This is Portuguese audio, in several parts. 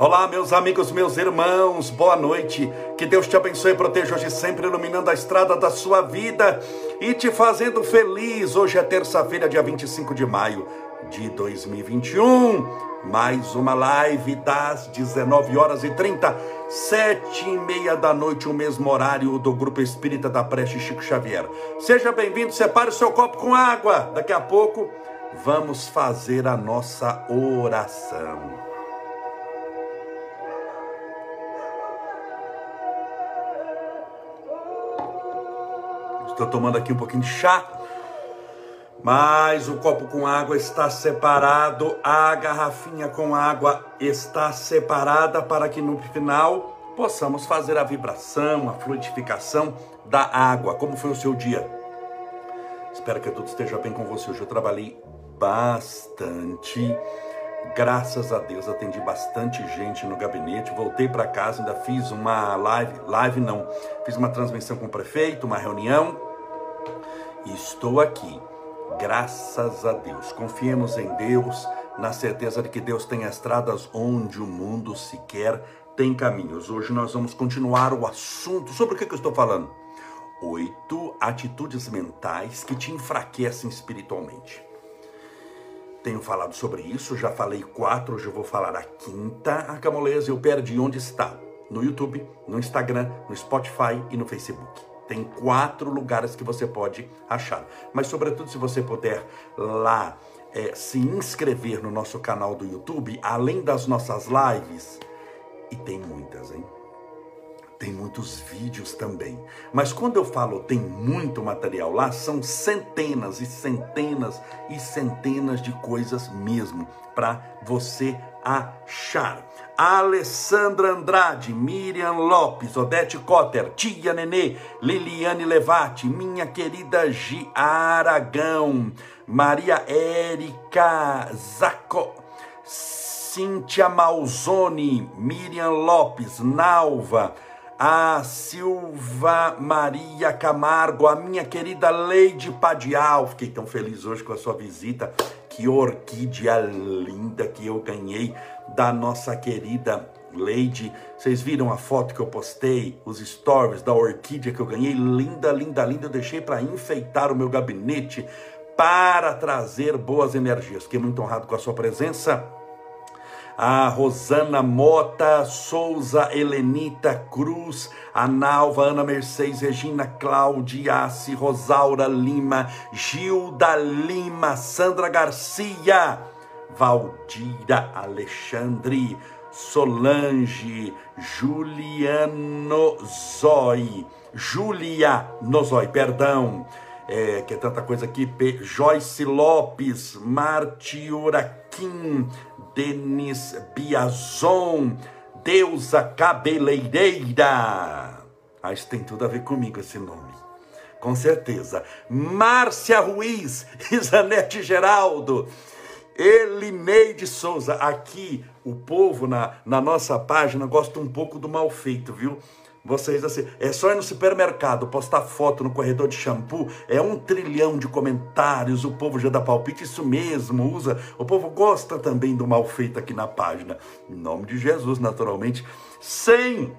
Olá, meus amigos, meus irmãos, boa noite. Que Deus te abençoe e proteja hoje sempre, iluminando a estrada da sua vida e te fazendo feliz. Hoje é terça-feira, dia 25 de maio de 2021. Mais uma live das 19 horas e 30, sete e meia da noite, o mesmo horário do Grupo Espírita da Preste Chico Xavier. Seja bem-vindo, separe o seu copo com água. Daqui a pouco vamos fazer a nossa oração. Estou tomando aqui um pouquinho de chá. Mas o copo com água está separado, a garrafinha com água está separada para que no final possamos fazer a vibração, a fluidificação da água. Como foi o seu dia? Espero que tudo esteja bem com você. Hoje eu trabalhei bastante. Graças a Deus atendi bastante gente no gabinete. Voltei para casa, ainda fiz uma live, live não, fiz uma transmissão com o prefeito, uma reunião e estou aqui, graças a Deus. Confiemos em Deus, na certeza de que Deus tem estradas onde o mundo sequer tem caminhos. Hoje nós vamos continuar o assunto. Sobre o que, eu estou falando? Oito atitudes mentais que te enfraquecem espiritualmente. Tenho falado sobre isso, já falei quatro, hoje eu vou falar a quinta. A Camoleza, eu perdi onde está. No YouTube, no Instagram, no Spotify e no Facebook. Tem quatro lugares que você pode achar. Mas, sobretudo, se você puder lá é, se inscrever no nosso canal do YouTube, além das nossas lives, e tem muitas, hein? Tem muitos vídeos também. Mas quando eu falo tem muito material lá, são centenas e centenas e centenas de coisas mesmo para você achar. Alessandra Andrade, Miriam Lopes, Odete Cotter, Tia Nenê, Liliane Levati, minha querida Gi Aragão, Maria Érica Zaco, Cíntia Malzoni, Miriam Lopes, Nalva, a Silva Maria Camargo, a minha querida Leide Padial. Fiquei tão feliz hoje com a sua visita. Que orquídea linda que eu ganhei da nossa querida Leide. Vocês viram a foto que eu postei, os stories da orquídea que eu ganhei? Linda, linda, linda. Eu deixei para enfeitar o meu gabinete para trazer boas energias. Fiquei muito honrado com a sua presença a Rosana Mota, Souza, Helenita Cruz, a Nalva, Ana Mercedes, Regina Claudiace, Rosaura Lima, Gilda Lima, Sandra Garcia, Valdira Alexandre, Solange, Juliano Zoi, Julia Nozoi, perdão, é, que é tanta coisa aqui, Joyce Lopes, Martiura Kim, Denis Biazon, deusa cabeleireira. Ah, isso tem tudo a ver comigo esse nome. Com certeza. Márcia Ruiz, Isanete Geraldo, Elineide Souza. Aqui, o povo na, na nossa página gosta um pouco do mal feito, viu? Vocês assim, é só ir no supermercado, postar foto no corredor de shampoo, é um trilhão de comentários, o povo já dá palpite, isso mesmo, usa. O povo gosta também do mal feito aqui na página. Em nome de Jesus, naturalmente, sem,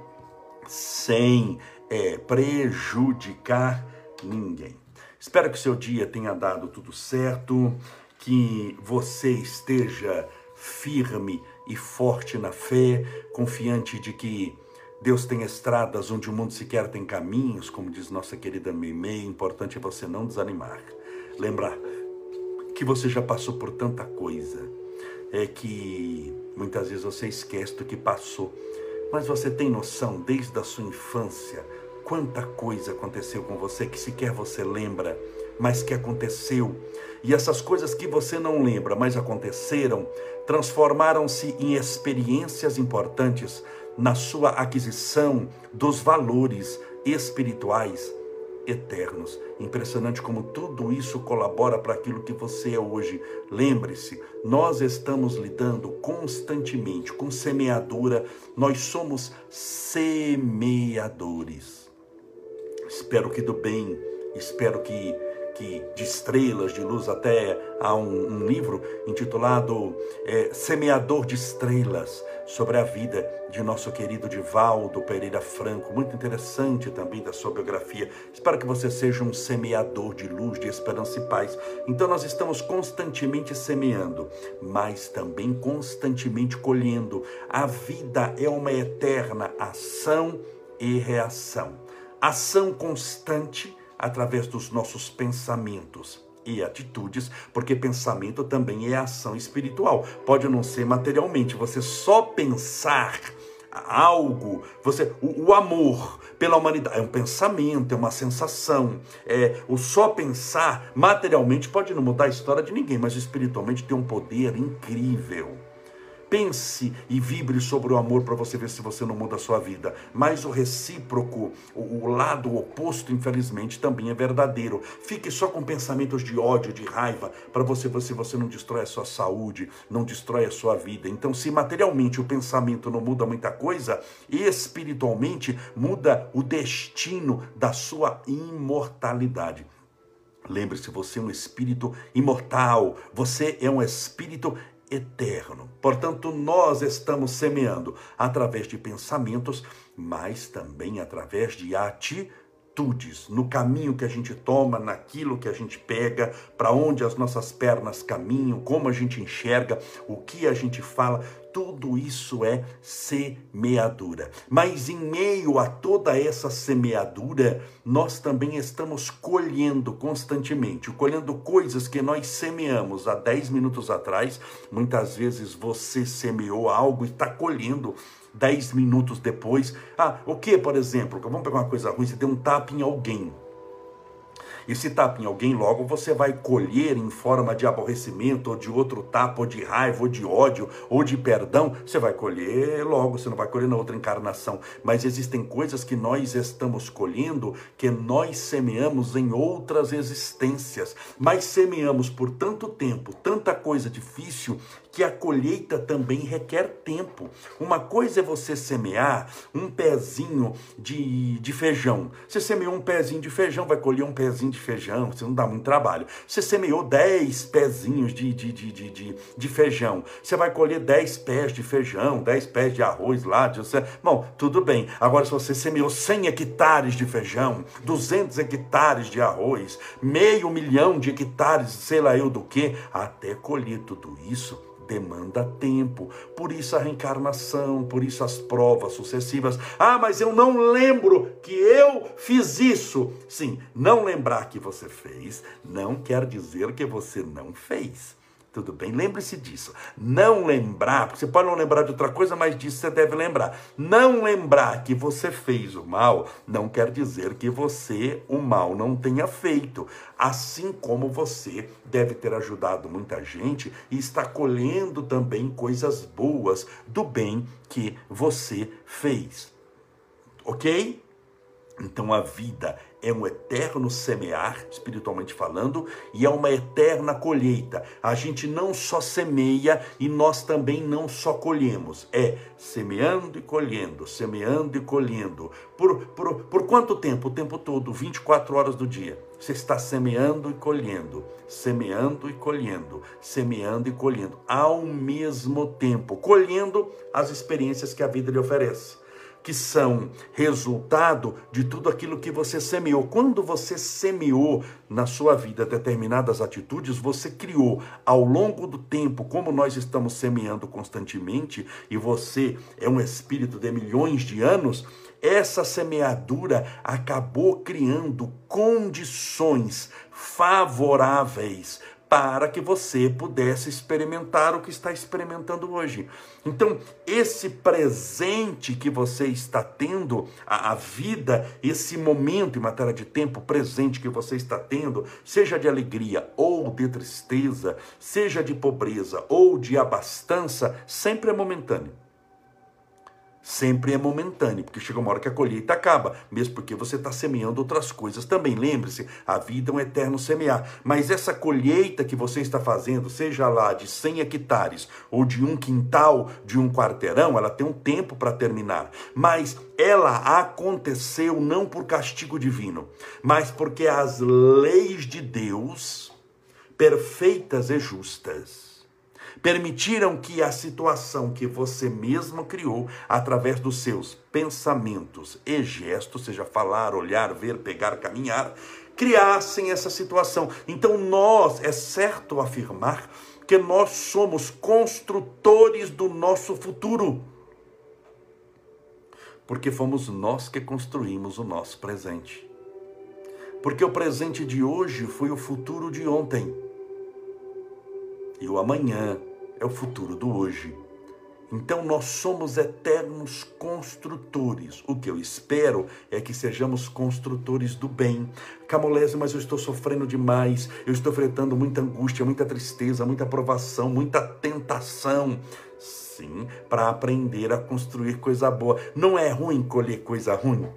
sem é, prejudicar ninguém. Espero que o seu dia tenha dado tudo certo, que você esteja firme e forte na fé, confiante de que Deus tem estradas onde o mundo sequer tem caminhos, como diz nossa querida Meimei. Importante é você não desanimar. Lembrar que você já passou por tanta coisa. É que muitas vezes você esquece do que passou. Mas você tem noção, desde a sua infância, quanta coisa aconteceu com você que sequer você lembra, mas que aconteceu. E essas coisas que você não lembra, mas aconteceram, transformaram-se em experiências importantes na sua aquisição dos valores espirituais eternos. Impressionante como tudo isso colabora para aquilo que você é hoje. Lembre-se, nós estamos lidando constantemente com semeadura, nós somos semeadores. Espero que do bem, espero que, que de estrelas, de luz até há um, um livro intitulado é, Semeador de Estrelas, sobre a vida de nosso querido Divaldo Pereira Franco, muito interessante também da sua biografia. Espero que você seja um semeador de luz, de esperança e paz. Então nós estamos constantemente semeando, mas também constantemente colhendo. A vida é uma eterna ação e reação. Ação constante através dos nossos pensamentos e atitudes, porque pensamento também é ação espiritual. Pode não ser materialmente, você só pensar algo, você o, o, amor pela humanidade é um pensamento, é uma sensação. É o só pensar materialmente pode não mudar a história de ninguém, mas espiritualmente tem um poder incrível. Pense e vibre sobre o amor para você ver se você não muda a sua vida. Mas o recíproco, o, lado oposto, infelizmente, também é verdadeiro. Fique só com pensamentos de ódio, de raiva, para você ver se você não destrói a sua saúde, não destrói a sua vida. Então, se materialmente o pensamento não muda muita coisa, espiritualmente muda o destino da sua imortalidade. Lembre-se, você é um espírito imortal, você é um espírito eterno. Portanto, nós estamos semeando através de pensamentos, mas também através de atitudes, no caminho que a gente toma, naquilo que a gente pega, para onde as nossas pernas caminham, como a gente enxerga, o que a gente fala, tudo isso é semeadura. Mas em meio a toda essa semeadura, nós também estamos colhendo constantemente, colhendo coisas que nós semeamos há 10 minutos atrás. Muitas vezes você semeou algo e está colhendo 10 minutos depois. Ah, o que, por exemplo? Vamos pegar uma coisa ruim, você deu um tapa em alguém. E se tapa em alguém, logo você vai colher em forma de aborrecimento, ou de outro tapa, ou de raiva, ou de ódio, ou de perdão. Você vai colher logo, você não vai colher na outra encarnação. Mas existem coisas que nós estamos colhendo que nós semeamos em outras existências. Mas semeamos por tanto tempo, tanta coisa difícil, que a colheita também requer tempo. Uma coisa é você semear um pezinho de, de feijão. Você semeou um pezinho de feijão, vai colher um pezinho de feijão, você não dá muito trabalho. Você semeou 10 pezinhos de, de, de, de, de, de feijão, você vai colher 10 pés de feijão, 10 pés de arroz lá. De. Bom, tudo bem. Agora, se você semeou 100 hectares de feijão, 200 hectares de arroz, meio milhão de hectares, sei lá eu do que, até colher tudo isso demanda tempo. Por isso a reencarnação, por isso as provas sucessivas. Ah, mas eu não lembro que eu fiz isso. Sim, não lembrar que você fez não quer dizer que você não fez. Tudo bem? Lembre-se disso. Não lembrar, porque você pode não lembrar de outra coisa, mas disso você deve lembrar. Não lembrar que você fez o mal não quer dizer que você o mal não tenha feito. Assim como você deve ter ajudado muita gente e está colhendo também coisas boas do bem que você fez. Ok? Então a vida é um eterno semear, espiritualmente falando, e é uma eterna colheita. A gente não só semeia e nós também não só colhemos. É semeando e colhendo, semeando e colhendo. Por, por, por quanto tempo? O tempo todo, 24 horas do dia. Você está semeando e colhendo, semeando e colhendo, semeando e colhendo, ao mesmo tempo, colhendo as experiências que a vida lhe oferece que são resultado de tudo aquilo que você semeou. Quando você semeou na sua vida determinadas atitudes, você criou ao longo do tempo, como nós estamos semeando constantemente, e você é um espírito de milhões de anos, essa semeadura acabou criando condições favoráveis para que você pudesse experimentar o que está experimentando hoje. Então, esse presente que você está tendo, a, a, vida, esse momento em matéria de tempo presente que você está tendo, seja de alegria ou de tristeza, seja de pobreza ou de abastança, sempre é momentâneo sempre é momentâneo, porque chega uma hora que a colheita acaba, mesmo porque você está semeando outras coisas também. Lembre-se, a vida é um eterno semear. Mas essa colheita que você está fazendo, seja lá de 100 hectares ou de um quintal, de um quarteirão, ela tem um tempo para terminar. Mas ela aconteceu não por castigo divino, mas porque as leis de Deus perfeitas e justas. Permitiram que a situação que você mesmo criou, através dos seus pensamentos e gestos, seja falar, olhar, ver, pegar, caminhar, criassem essa situação. Então, nós, é certo afirmar que nós somos construtores do nosso futuro. Porque fomos nós que construímos o nosso presente. Porque o presente de hoje foi o futuro de ontem. E o amanhã é o futuro do hoje. Então nós somos eternos construtores. O que eu espero é que sejamos construtores do bem. Camolese, mas eu estou sofrendo demais. Eu estou enfrentando muita angústia, muita tristeza, muita provação, muita tentação. Sim, para aprender a construir coisa boa. Não é ruim colher coisa ruim.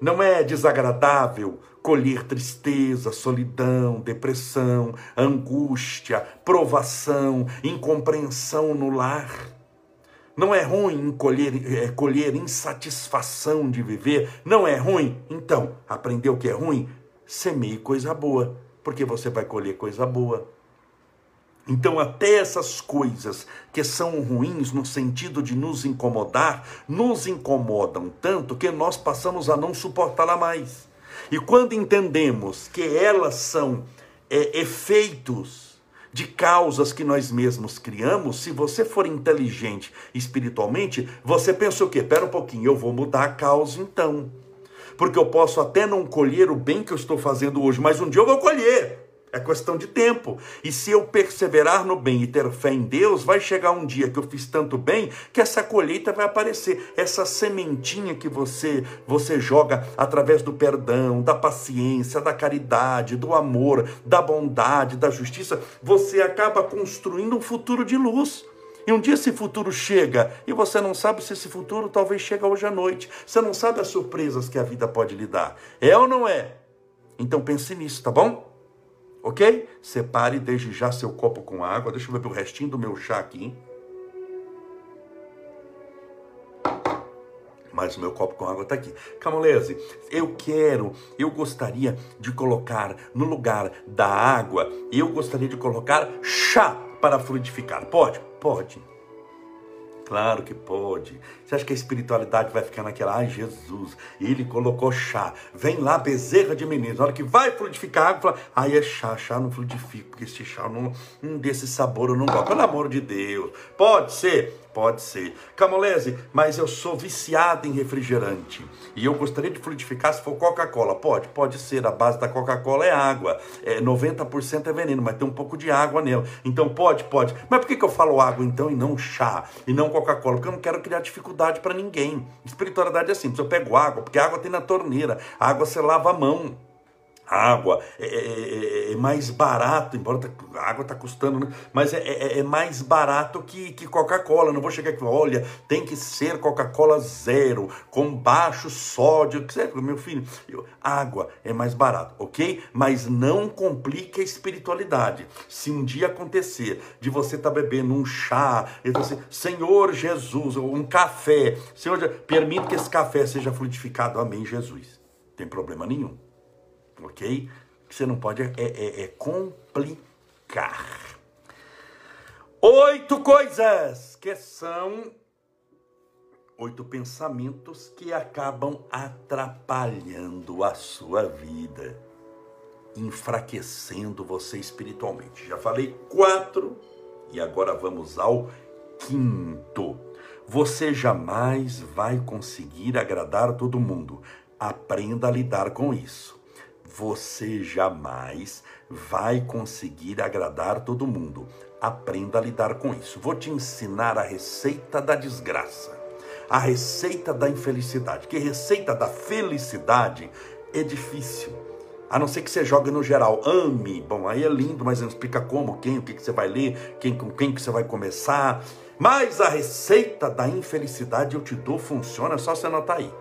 Não é desagradável colher tristeza, solidão, depressão, angústia, provação, incompreensão no lar. Não é ruim colher, é, colher insatisfação de viver? Não é ruim? Então, aprendeu que é ruim? Semeie coisa boa, porque você vai colher coisa boa. Então, até essas coisas que são ruins no sentido de nos incomodar, nos incomodam tanto que nós passamos a não suportá-la mais. E quando entendemos que elas são é, efeitos de causas que nós mesmos criamos, se você for inteligente espiritualmente, você pensa o quê? Pera um pouquinho, eu vou mudar a causa então. Porque eu posso até não colher o bem que eu estou fazendo hoje, mas um dia eu vou colher. É questão de tempo. E se eu perseverar no bem e ter fé em Deus, vai chegar um dia que eu fiz tanto bem que essa colheita vai aparecer. Essa sementinha que você você joga através do perdão, da paciência, da caridade, do amor, da bondade, da justiça, você acaba construindo um futuro de luz. E um dia esse futuro chega e você não sabe se esse futuro talvez chega hoje à noite. Você não sabe as surpresas que a vida pode lhe dar. É ou não é? Então pense nisso, tá bom? Ok? Separe desde já seu copo com água. Deixa eu ver o restinho do meu chá aqui. Mas o meu copo com água está aqui. Camolese, eu quero, eu gostaria de colocar no lugar da água, eu gostaria de colocar chá para frutificar. Pode? Pode. Claro que pode. Você acha que a espiritualidade vai ficar naquela? Ai, Jesus, ele colocou chá. Vem lá, bezerra de menino. Na hora que vai frutificar água, fala, ai, é chá, chá não frutifica, porque esse chá não, não desse sabor eu não gosto. Pelo amor de Deus. Pode ser? Pode ser. Camolese, mas eu sou viciado em refrigerante. E eu gostaria de frutificar se for Coca-Cola. Pode? Pode ser. A base da Coca-Cola é água. É, 90% é veneno, mas tem um pouco de água nela. Então pode? Pode. Mas por que, que eu falo água então e não chá? E não Coca-Cola? Porque eu não quero criar dificuldade para ninguém. Espiritualidade é simples. Eu pego água, porque água tem na torneira. A água você lava a mão água é, é, é, é, mais barato, embora tá, a água está custando, né? mas é, é, é, mais barato que, que Coca-Cola. Não vou chegar aqui, olha, tem que ser Coca-Cola zero, com baixo sódio, meu filho. Água é mais barato, ok? Mas não complique a espiritualidade. Se um dia acontecer de você estar tá bebendo um chá, e você, Senhor Jesus, um café, Senhor, permita que esse café seja frutificado, amém, Jesus. Tem problema nenhum ok? Você não pode é, é, é complicar. Oito coisas que são oito pensamentos que acabam atrapalhando a sua vida, enfraquecendo você espiritualmente. Já falei quatro e agora vamos ao quinto. Você jamais vai conseguir agradar todo mundo. Aprenda a lidar com isso você jamais vai conseguir agradar todo mundo. Aprenda a lidar com isso. Vou te ensinar a receita da desgraça, a receita da infelicidade. Que receita da felicidade é difícil. A não ser que você jogue no geral, ame. Bom, aí é lindo, mas não explica como, quem, o que, que você vai ler, quem, com quem que você vai começar. Mas a receita da infelicidade eu te dou, funciona, é só você anotar aí.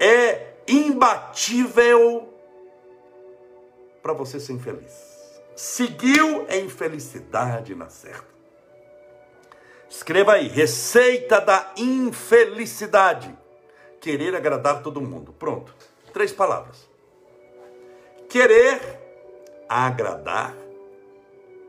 É imbatível para você ser infeliz. Seguiu em infelicidade na certa. Escreva aí, receita da infelicidade. Querer agradar todo mundo. Pronto. Três palavras. Querer agradar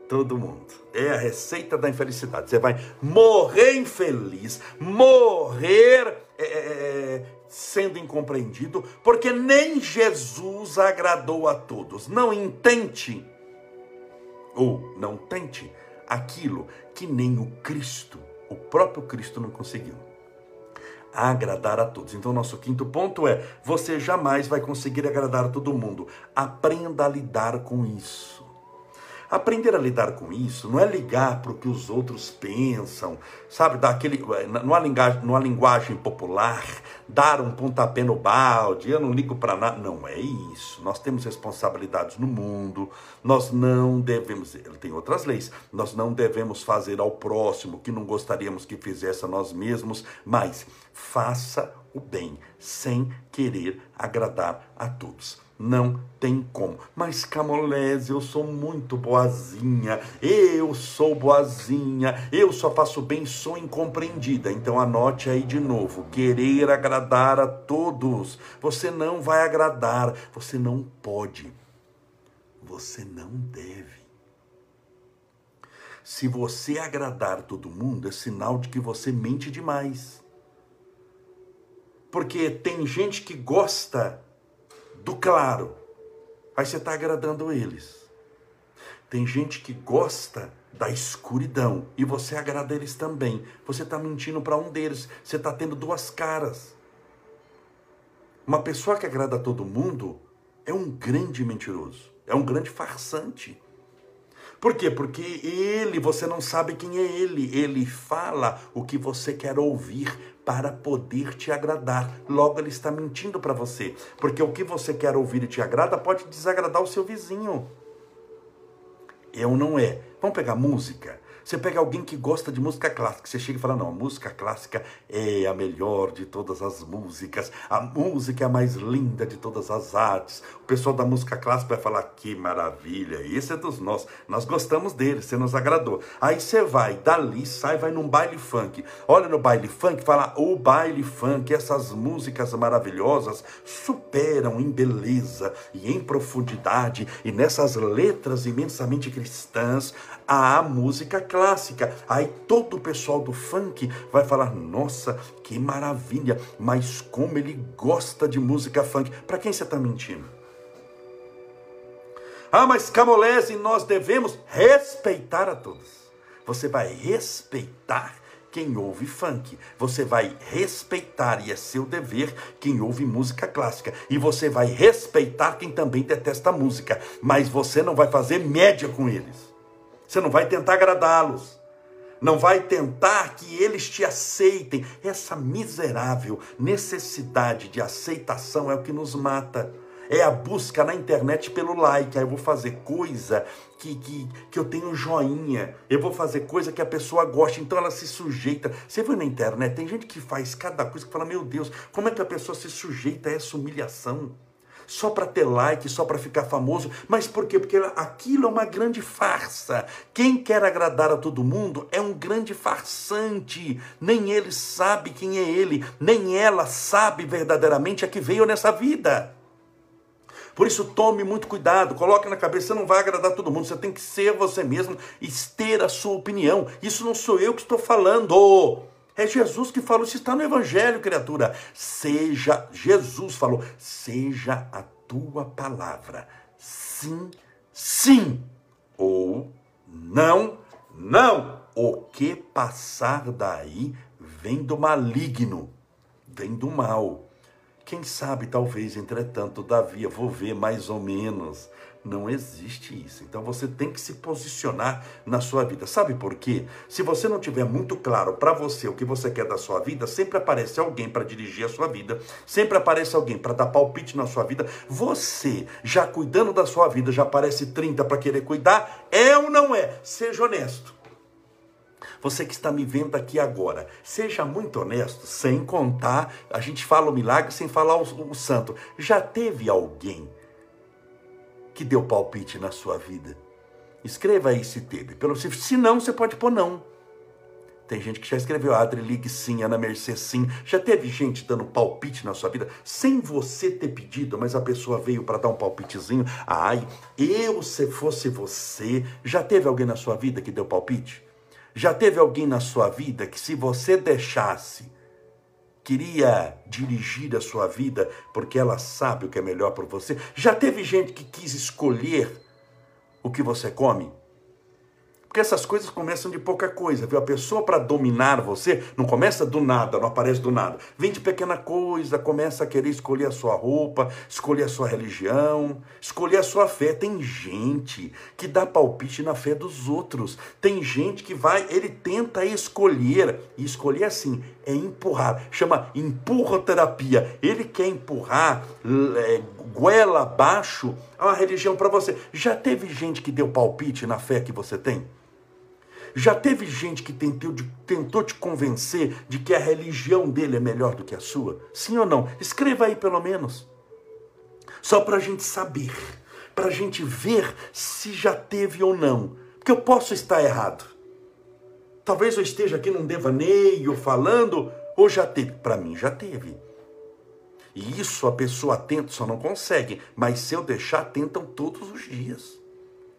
todo mundo. É a receita da infelicidade. Você vai morrer infeliz, morrer é, é, é, sendo incompreendido, porque nem Jesus agradou a todos. Não intente, ou não tente, aquilo que nem o Cristo, o próprio Cristo, não conseguiu. Agradar a todos. Então, nosso quinto ponto é: você jamais vai conseguir agradar a todo mundo. Aprenda a lidar com isso. Aprender a lidar com isso não é ligar para o que os outros pensam, sabe, daquele, numa linguagem, numa linguagem popular, dar um pontapé no balde, eu não ligo para nada. Não é isso. Nós temos responsabilidades no mundo, nós não devemos, tem outras leis, nós não devemos fazer ao próximo que não gostaríamos que fizesse a nós mesmos, mas faça o bem sem querer agradar a todos. Não tem como. Mas Camolese, eu sou muito boazinha. Eu sou boazinha. Eu só faço bem, sou incompreendida. Então anote aí de novo: querer agradar a todos. Você não vai agradar. Você não pode. Você não deve. Se você agradar todo mundo, é sinal de que você mente demais. Porque tem gente que gosta do claro. Aí você está agradando eles. Tem gente que gosta da escuridão e você agrada eles também. Você está mentindo para um deles. Você está tendo duas caras. Uma pessoa que agrada a todo mundo é um grande mentiroso, é um grande farsante. Por quê? Porque ele, você não sabe quem é ele. Ele fala o que você quer ouvir para poder te agradar. Logo, ele está mentindo para você. Porque o que você quer ouvir e te agrada pode desagradar o seu vizinho. Ou não é? Vamos pegar música. Você pega alguém que gosta de música clássica, você chega e fala: não, a música clássica é a melhor de todas as músicas, a música é a mais linda de todas as artes. O pessoal da música clássica vai falar: que maravilha, esse é dos nossos, nós gostamos dele, você nos agradou. Aí você vai, dali sai, vai num baile funk. Olha no baile funk, fala: o baile funk, essas músicas maravilhosas superam em beleza e em profundidade e nessas letras imensamente cristãs a música clássica. Aí todo o pessoal do funk vai falar: nossa, que maravilha, mas como ele gosta de música funk. Para quem você está mentindo? Ah, mas Camolese, nós devemos respeitar a todos. Você vai respeitar quem ouve funk. Você vai respeitar, e é seu dever, quem ouve música clássica. E você vai respeitar quem também detesta música. Mas você não vai fazer média com eles. Você não vai tentar agradá-los. Não vai tentar que eles te aceitem. Essa miserável necessidade de aceitação é o que nos mata. É a busca na internet pelo like. Aí eu vou fazer coisa que, que, que eu tenho joinha. Eu vou fazer coisa que a pessoa gosta. Então ela se sujeita. Você viu na internet? Tem gente que faz cada coisa que fala: Meu Deus, como é que a pessoa se sujeita a essa humilhação? Só para ter like, só para ficar famoso. Mas por quê? Porque aquilo é uma grande farsa. Quem quer agradar a todo mundo é um grande farsante. Nem ele sabe quem é ele, nem ela sabe verdadeiramente a que veio nessa vida. Por isso, tome muito cuidado, coloque na cabeça, você não vai agradar todo mundo, você tem que ser você mesmo e ter a sua opinião. Isso não sou eu que estou falando. É Jesus que falou, isso está no Evangelho, criatura. Seja, Jesus falou, seja a tua palavra sim, sim, ou não, não. O que passar daí vem do maligno, vem do mal. Quem sabe, talvez, entretanto, todavia, vou ver mais ou menos. Não existe isso. Então você tem que se posicionar na sua vida. Sabe por quê? Se você não tiver muito claro para você o que você quer da sua vida, sempre aparece alguém para dirigir a sua vida, sempre aparece alguém para dar palpite na sua vida. Você, já cuidando da sua vida, já aparece 30 para querer cuidar? É ou não é? Seja honesto. Você que está me vendo aqui agora, seja muito honesto, sem contar, a gente fala o milagre sem falar o, o santo. Já teve alguém que deu palpite na sua vida? Escreva aí se teve. Pelo, se não, você pode pôr não. Tem gente que já escreveu Adri, ligue sim, Ana Mercê sim. Já teve gente dando palpite na sua vida sem você ter pedido, mas a pessoa veio para dar um palpitezinho. Ai, eu se fosse você. Já teve alguém na sua vida que deu palpite? Já teve alguém na sua vida que se você deixasse, queria dirigir a sua vida porque ela sabe o que é melhor para você? Já teve gente que quis escolher o que você come? Porque essas coisas começam de pouca coisa, viu? A pessoa para dominar você não começa do nada, não aparece do nada. Vem de pequena coisa, começa a querer escolher a sua roupa, escolher a sua religião, escolher a sua fé. Tem gente que dá palpite na fé dos outros. Tem gente que vai, ele tenta escolher, e escolher assim, é empurrar. Chama empurroterapia. Ele quer empurrar é, goela abaixo a religião para você. Já teve gente que deu palpite na fé que você tem? Já teve gente que tentou, tentou te convencer de que a religião dele é melhor do que a sua? Sim ou não? Escreva aí pelo menos. Só para a gente saber, para a gente ver se já teve ou não. Porque eu posso estar errado. Talvez eu esteja aqui num devaneio falando, ou já teve. Para mim já teve. E isso a pessoa tenta, só não consegue. Mas se eu deixar, tentam todos os dias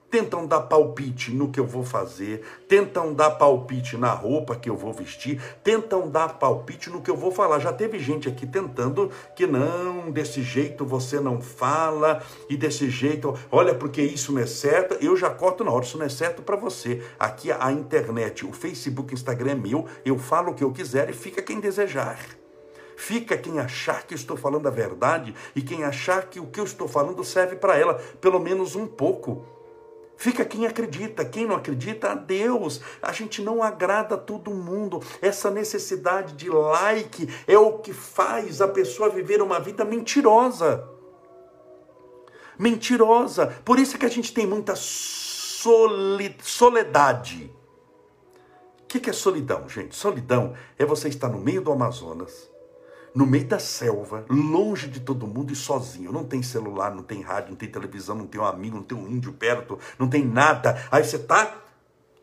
tentam dar palpite no que eu vou fazer, tentam dar palpite na roupa que eu vou vestir, tentam dar palpite no que eu vou falar. Já teve gente aqui tentando que não, desse jeito você não fala, e desse jeito, olha, porque isso não é certo. Eu já corto na hora, isso não é certo para você. Aqui a internet, o Facebook, o Instagram é meu, eu falo o que eu quiser e fica quem desejar. Fica quem achar que estou falando a verdade e quem achar que o que eu estou falando serve para ela, pelo menos um pouco. Fica quem acredita, quem não acredita, a Deus. A gente não agrada todo mundo. Essa necessidade de like é o que faz a pessoa viver uma vida mentirosa. Mentirosa. Por isso é que a gente tem muita soledade. O que é solidão, gente? Solidão é você estar no meio do Amazonas, no meio da selva, longe de todo mundo e sozinho. Não tem celular, não tem rádio, não tem televisão, não tem um amigo, não tem um índio perto, não tem nada. Aí você está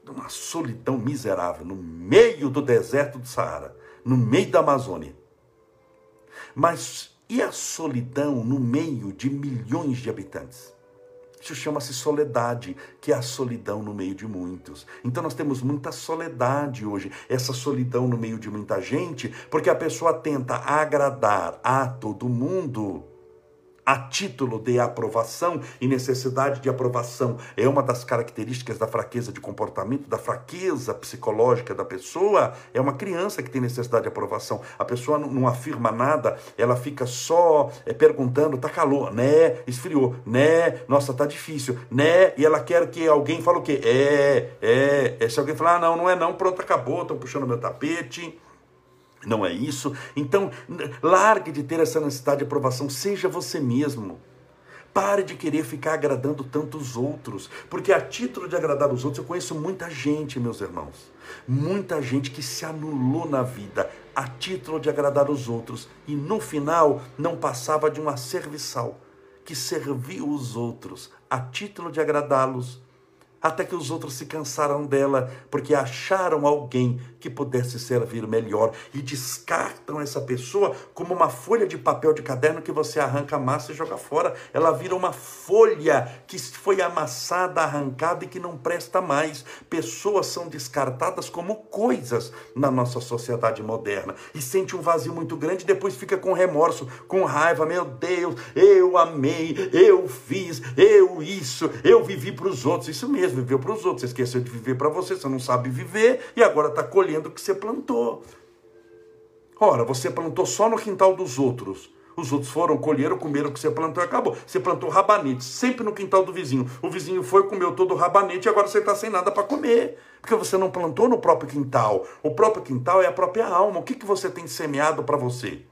numa solidão miserável, no meio do deserto do Saara, no meio da Amazônia. Mas e a solidão no meio de milhões de habitantes? Isso chama-se soledade, que é a solidão no meio de muitos. Então nós temos muita soledade hoje, essa solidão no meio de muita gente, porque a pessoa tenta agradar a todo mundo a título de aprovação e necessidade de aprovação é uma das características da fraqueza de comportamento, da fraqueza psicológica da pessoa. É uma criança que tem necessidade de aprovação. A pessoa não, não afirma nada, ela fica só é, perguntando: tá calor, né? Esfriou, né? Nossa, tá difícil, né? E ela quer que alguém fale o quê? É, é. é. Se alguém falar, ah, não, não é não, pronto, acabou, estão puxando meu tapete. Não é isso? Então, largue de ter essa necessidade de aprovação, seja você mesmo. Pare de querer ficar agradando tantos outros, porque a título de agradar os outros, eu conheço muita gente, meus irmãos, muita gente que se anulou na vida a título de agradar os outros e no final não passava de uma serviçal que serviu os outros a título de agradá-los até que os outros se cansaram dela, porque acharam alguém que pudesse servir melhor e descartam essa pessoa como uma folha de papel de caderno que você arranca a massa e joga fora. Ela vira uma folha que foi amassada, arrancada e que não presta mais. Pessoas são descartadas como coisas na nossa sociedade moderna e sente um vazio muito grande, depois fica com remorso, com raiva. Meu Deus, eu amei, eu fiz, eu isso, eu vivi para os outros. Isso mesmo viveu para os outros, você esqueceu de viver para você, você não sabe viver e agora está colhendo o que você plantou. Ora, você plantou só no quintal dos outros. Os outros foram, colheram, comeram o que você plantou e acabou. Você plantou rabanete, sempre no quintal do vizinho. O vizinho foi, comeu todo o rabanete e agora você está sem nada para comer. Porque você não plantou no próprio quintal. O próprio quintal é a própria alma. O que, que você tem semeado para você?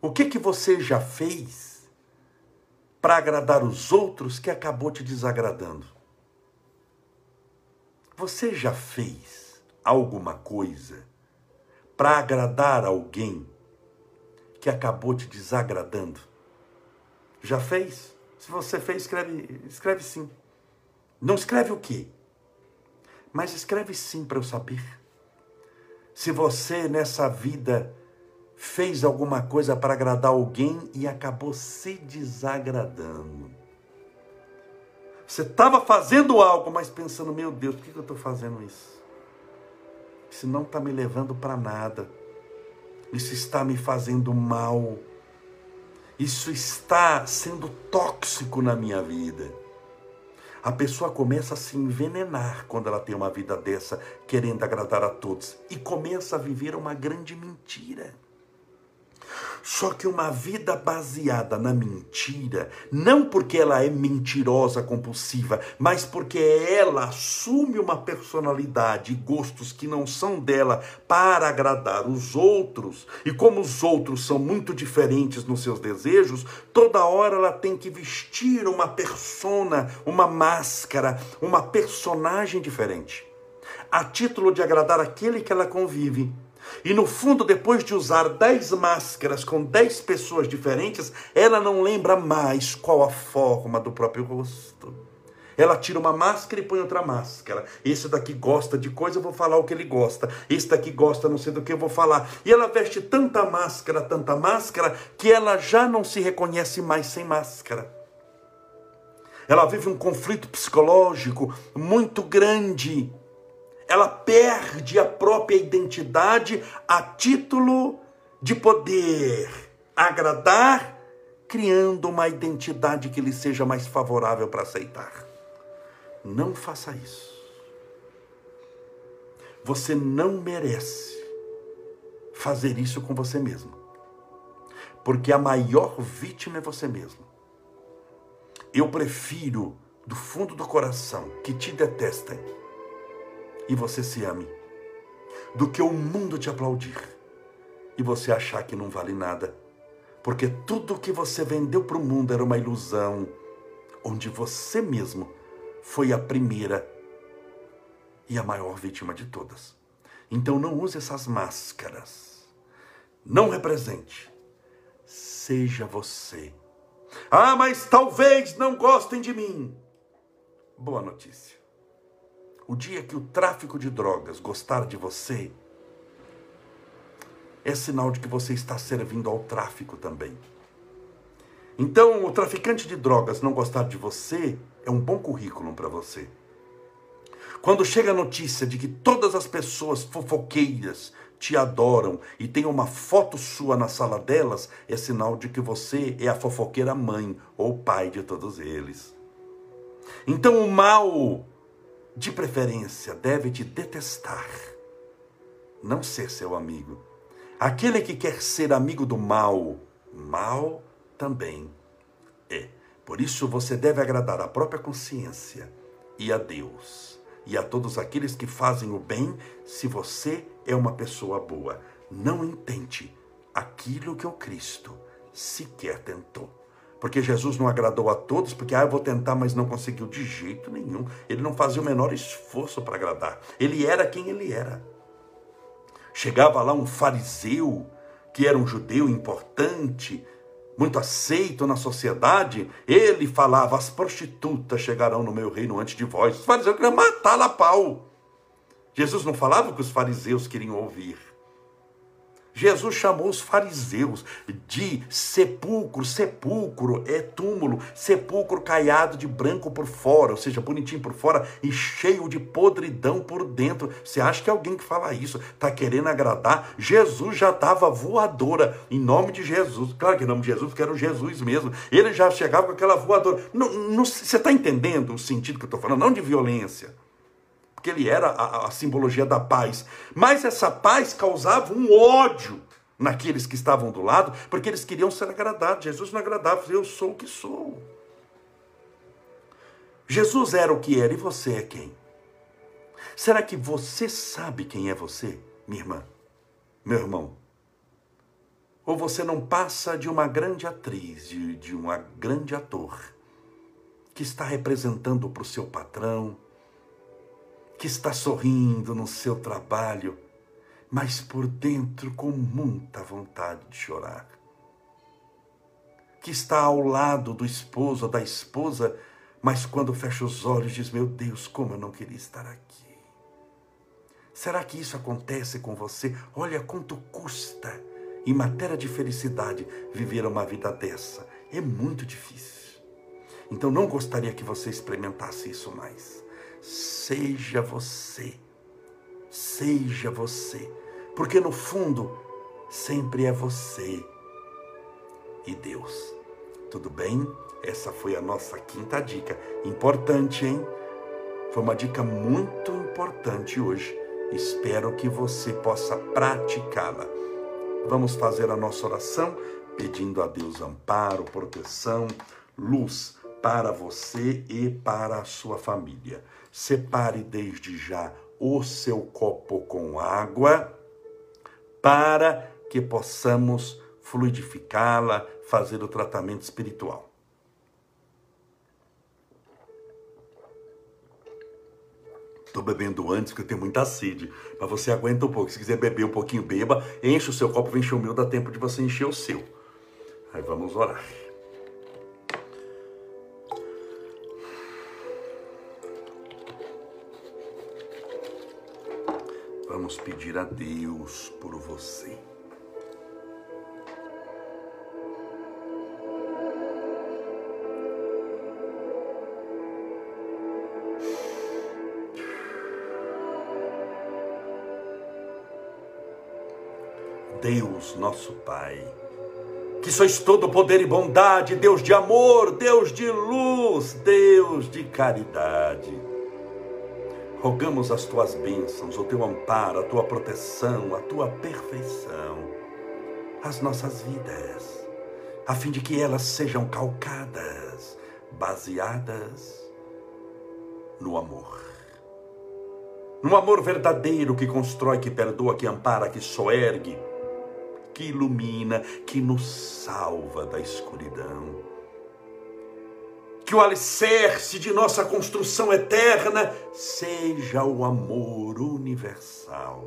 O que, que você já fez para agradar os outros que acabou te desagradando. Você já fez alguma coisa para agradar alguém que acabou te desagradando? Já fez? Se você fez, escreve, escreve sim. Não escreve o quê? Mas escreve sim para eu saber. Se você nessa vida fez alguma coisa para agradar alguém e acabou se desagradando. Você estava fazendo algo, mas pensando, meu Deus, por que eu estou fazendo isso? Isso não está me levando para nada. Isso está me fazendo mal. Isso está sendo tóxico na minha vida. A pessoa começa a se envenenar quando ela tem uma vida dessa, querendo agradar a todos, e começa a viver uma grande mentira. Só que uma vida baseada na mentira, não porque ela é mentirosa compulsiva, mas porque ela assume uma personalidade e gostos que não são dela para agradar os outros, e como os outros são muito diferentes nos seus desejos, toda hora ela tem que vestir uma persona, uma máscara, uma personagem diferente, a título de agradar aquele que ela convive e no fundo, depois de usar dez máscaras com dez pessoas diferentes, ela não lembra mais qual a forma do próprio rosto. Ela tira uma máscara e põe outra máscara. Esse daqui gosta de coisa, eu vou falar o que ele gosta. Esse daqui gosta não sei do que, eu vou falar. E ela veste tanta máscara, tanta máscara, que ela já não se reconhece mais sem máscara. Ela vive um conflito psicológico muito grande ela perde a própria identidade a título de poder agradar, criando uma identidade que lhe seja mais favorável para aceitar. Não faça isso. Você não merece fazer isso com você mesmo. Porque a maior vítima é você mesmo. Eu prefiro, do fundo do coração, que te detestem e você se ame, do que o mundo te aplaudir e você achar que não vale nada, porque tudo que você vendeu para o mundo era uma ilusão, onde você mesmo foi a primeira e a maior vítima de todas. Então não use essas máscaras. Não represente. Seja você. Ah, mas talvez não gostem de mim. Boa notícia. O dia que o tráfico de drogas gostar de você, é sinal de que você está servindo ao tráfico também. Então, o traficante de drogas não gostar de você é um bom currículo para você. Quando chega a notícia de que todas as pessoas fofoqueiras te adoram e tem uma foto sua na sala delas, é sinal de que você é a fofoqueira mãe ou pai de todos eles. Então, o mal de preferência, deve te detestar, não ser seu amigo. Aquele que quer ser amigo do mal, mal também é. Por isso você deve agradar a própria consciência e a Deus e a todos aqueles que fazem o bem, se você é uma pessoa boa. Não intente aquilo que o Cristo sequer tentou. Porque Jesus não agradou a todos, porque ah, eu vou tentar, mas não conseguiu de jeito nenhum. Ele não fazia o menor esforço para agradar. Ele era quem ele era. Chegava lá um fariseu, que era um judeu importante, muito aceito na sociedade, ele falava: As prostitutas chegarão no meu reino antes de vós. Os fariseus queriam matá-la a pau. Jesus não falava o que os fariseus queriam ouvir. Jesus chamou os fariseus de sepulcro, sepulcro é túmulo, sepulcro caiado de branco por fora, ou seja, bonitinho por fora e cheio de podridão por dentro. Você acha que alguém que fala isso está querendo agradar? Jesus já estava voadora em nome de Jesus. Claro que em nome de Jesus, porque era o Jesus mesmo. Ele já chegava com aquela voadora. Não, não, você está entendendo o sentido que eu estou falando? Não de violência porque ele era a, a simbologia da paz. Mas essa paz causava um ódio naqueles que estavam do lado, porque eles queriam ser agradados. Jesus não agradava, eu sou o que sou. Jesus era o que era e você é quem? Será que você sabe quem é você, minha irmã, meu irmão? Ou você não passa de uma grande atriz, de, de um grande ator, que está representando para o seu patrão, que está sorrindo no seu trabalho, mas por dentro com muita vontade de chorar. Que está ao lado do esposo ou da esposa, mas quando fecha os olhos diz: Meu Deus, como eu não queria estar aqui. Será que isso acontece com você? Olha quanto custa, em matéria de felicidade, viver uma vida dessa. É muito difícil. Então não gostaria que você experimentasse isso mais. Seja você. Seja você. Porque no fundo, sempre é você e Deus. Tudo bem? Essa foi a nossa quinta dica. Importante, hein? Foi uma dica muito importante hoje Espero que você possa praticá-la. Vamos fazer a nossa oração pedindo a Deus amparo, proteção, luz para você e para a sua família. Separe desde já o seu copo com água para que possamos fluidificá-la, fazer o tratamento espiritual. Estou bebendo antes porque eu tenho muita sede. Mas você aguenta um pouco. Se quiser beber um pouquinho, beba. Enche o seu copo, vem encher o meu, dá tempo de você encher o seu. Aí vamos orar. Vamos pedir a Deus por você. Deus, nosso Pai, que sois todo poder e bondade, Deus de amor, Deus de luz, Deus de caridade. Rogamos as tuas bênçãos, o teu amparo, a tua proteção, a tua perfeição, as nossas vidas, a fim de que elas sejam calcadas, baseadas no amor. No amor verdadeiro que constrói, que perdoa, que ampara, que soergue, que ilumina, que nos salva da escuridão. Que o alicerce de nossa construção eterna seja o amor universal.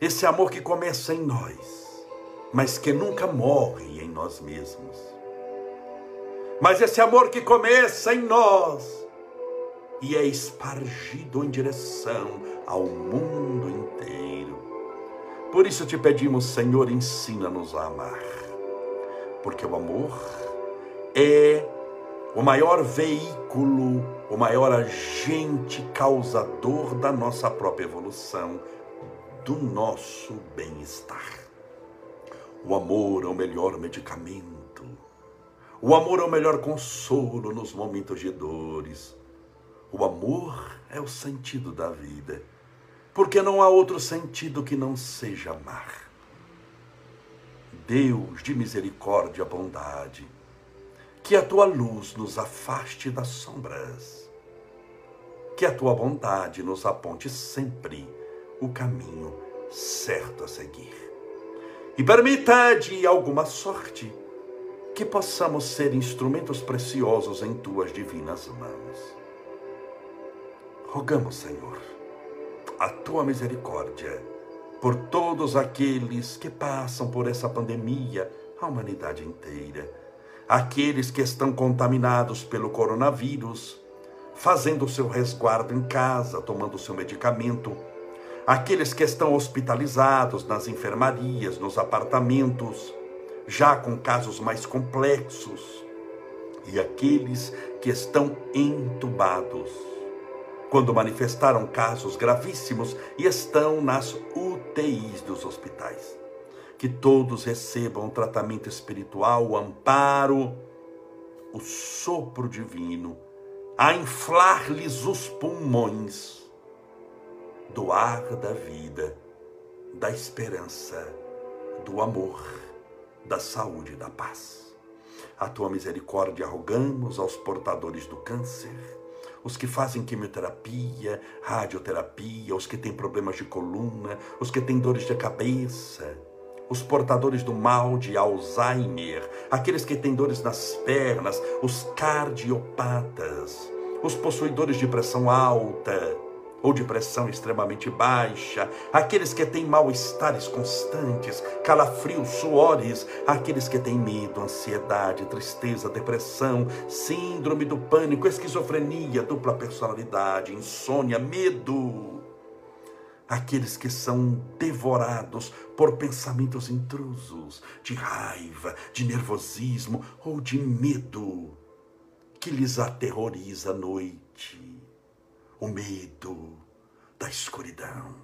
Esse amor que começa em nós, mas que nunca morre em nós mesmos. Mas esse amor que começa em nós e é espargido em direção ao mundo inteiro por isso te pedimos, Senhor, ensina-nos a amar. Porque o amor é o maior veículo, o maior agente causador da nossa própria evolução, do nosso bem-estar. O amor é o melhor medicamento. O amor é o melhor consolo nos momentos de dores. O amor é o sentido da vida porque não há outro sentido que não seja amar. Deus de misericórdia bondade, que a tua luz nos afaste das sombras, que a tua bondade nos aponte sempre o caminho certo a seguir. E permita de alguma sorte que possamos ser instrumentos preciosos em tuas divinas mãos. Rogamos, Senhor a tua misericórdia por todos aqueles que passam por essa pandemia, a humanidade inteira, aqueles que estão contaminados pelo coronavírus, fazendo seu resguardo em casa, tomando seu medicamento, aqueles que estão hospitalizados nas enfermarias, nos apartamentos, já com casos mais complexos, e aqueles que estão entubados. Quando manifestaram casos gravíssimos e estão nas UTIs dos hospitais. Que todos recebam o tratamento espiritual, o amparo, o sopro divino, a inflar-lhes os pulmões do ar da vida, da esperança, do amor, da saúde e da paz. A tua misericórdia rogamos aos portadores do câncer, os que fazem quimioterapia, radioterapia, os que têm problemas de coluna, os que têm dores de cabeça, os portadores do mal de Alzheimer, aqueles que têm dores nas pernas, os cardiopatas, os possuidores de pressão alta, ou de pressão extremamente baixa, aqueles que têm mal-estares constantes, calafrios, suores, aqueles que têm medo, ansiedade, tristeza, depressão, síndrome do pânico, esquizofrenia, dupla personalidade, insônia, medo. aqueles que são devorados por pensamentos intrusos, de raiva, de nervosismo ou de medo que lhes aterroriza a noite. O medo da escuridão,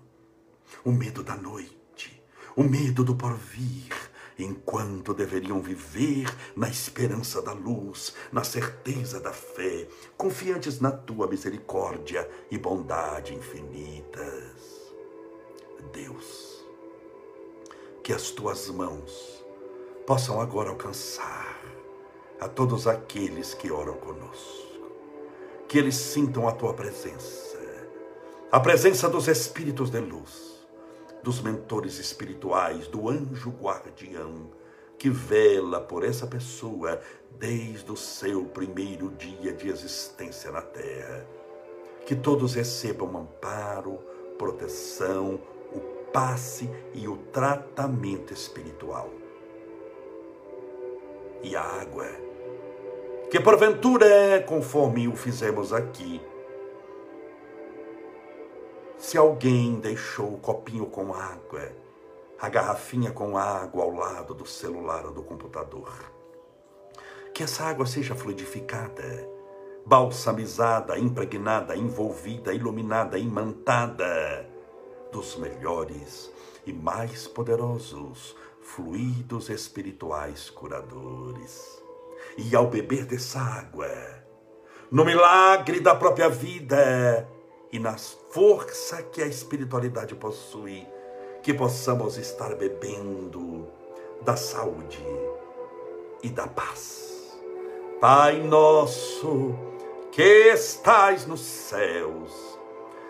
o medo da noite, o medo do porvir, enquanto deveriam viver na esperança da luz, na certeza da fé, confiantes na tua misericórdia e bondade infinitas. Deus, que as tuas mãos possam agora alcançar a todos aqueles que oram conosco, que eles sintam a tua presença, a presença dos espíritos de luz, dos mentores espirituais, do anjo guardião que vela por essa pessoa desde o seu primeiro dia de existência na terra. Que todos recebam amparo, proteção, passe e o tratamento espiritual. E a água, que porventura é conforme o fizemos aqui. Se alguém deixou o copinho com água, a garrafinha com água ao lado do celular ou do computador, que essa água seja fluidificada, balsamizada, impregnada, envolvida, iluminada, imantada dos melhores e mais poderosos fluidos espirituais curadores. E ao beber dessa água, no milagre da própria vida e na força que a espiritualidade possui, que possamos estar bebendo da saúde e da paz. Pai nosso, que estais nos céus,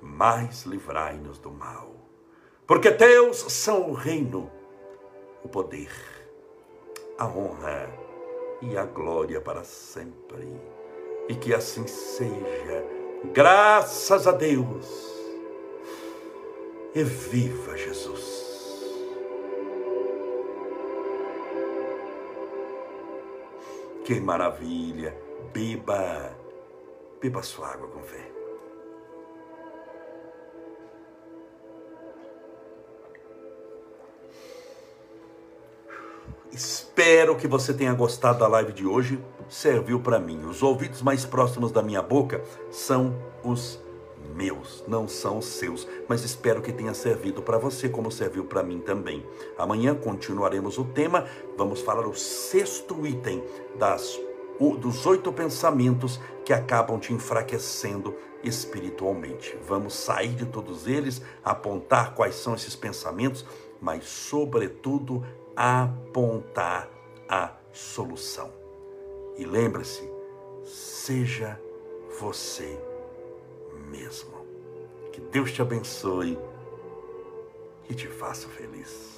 mas livrai-nos do mal. Porque teus são o reino, o poder, a honra e a glória para sempre. E que assim seja, graças a Deus. E viva Jesus! Que maravilha! Beba, beba sua água com fé. Espero que você tenha gostado da live de hoje. Serviu para mim. Os ouvidos mais próximos da minha boca são os meus, não são os seus, mas espero que tenha servido para você como serviu para mim também. Amanhã continuaremos o tema, vamos falar o sexto item das dos oito pensamentos que acabam te enfraquecendo espiritualmente. Vamos sair de todos eles, apontar quais são esses pensamentos, mas sobretudo apontar a solução. E lembre-se, seja você mesmo. Que Deus te abençoe e te faça feliz.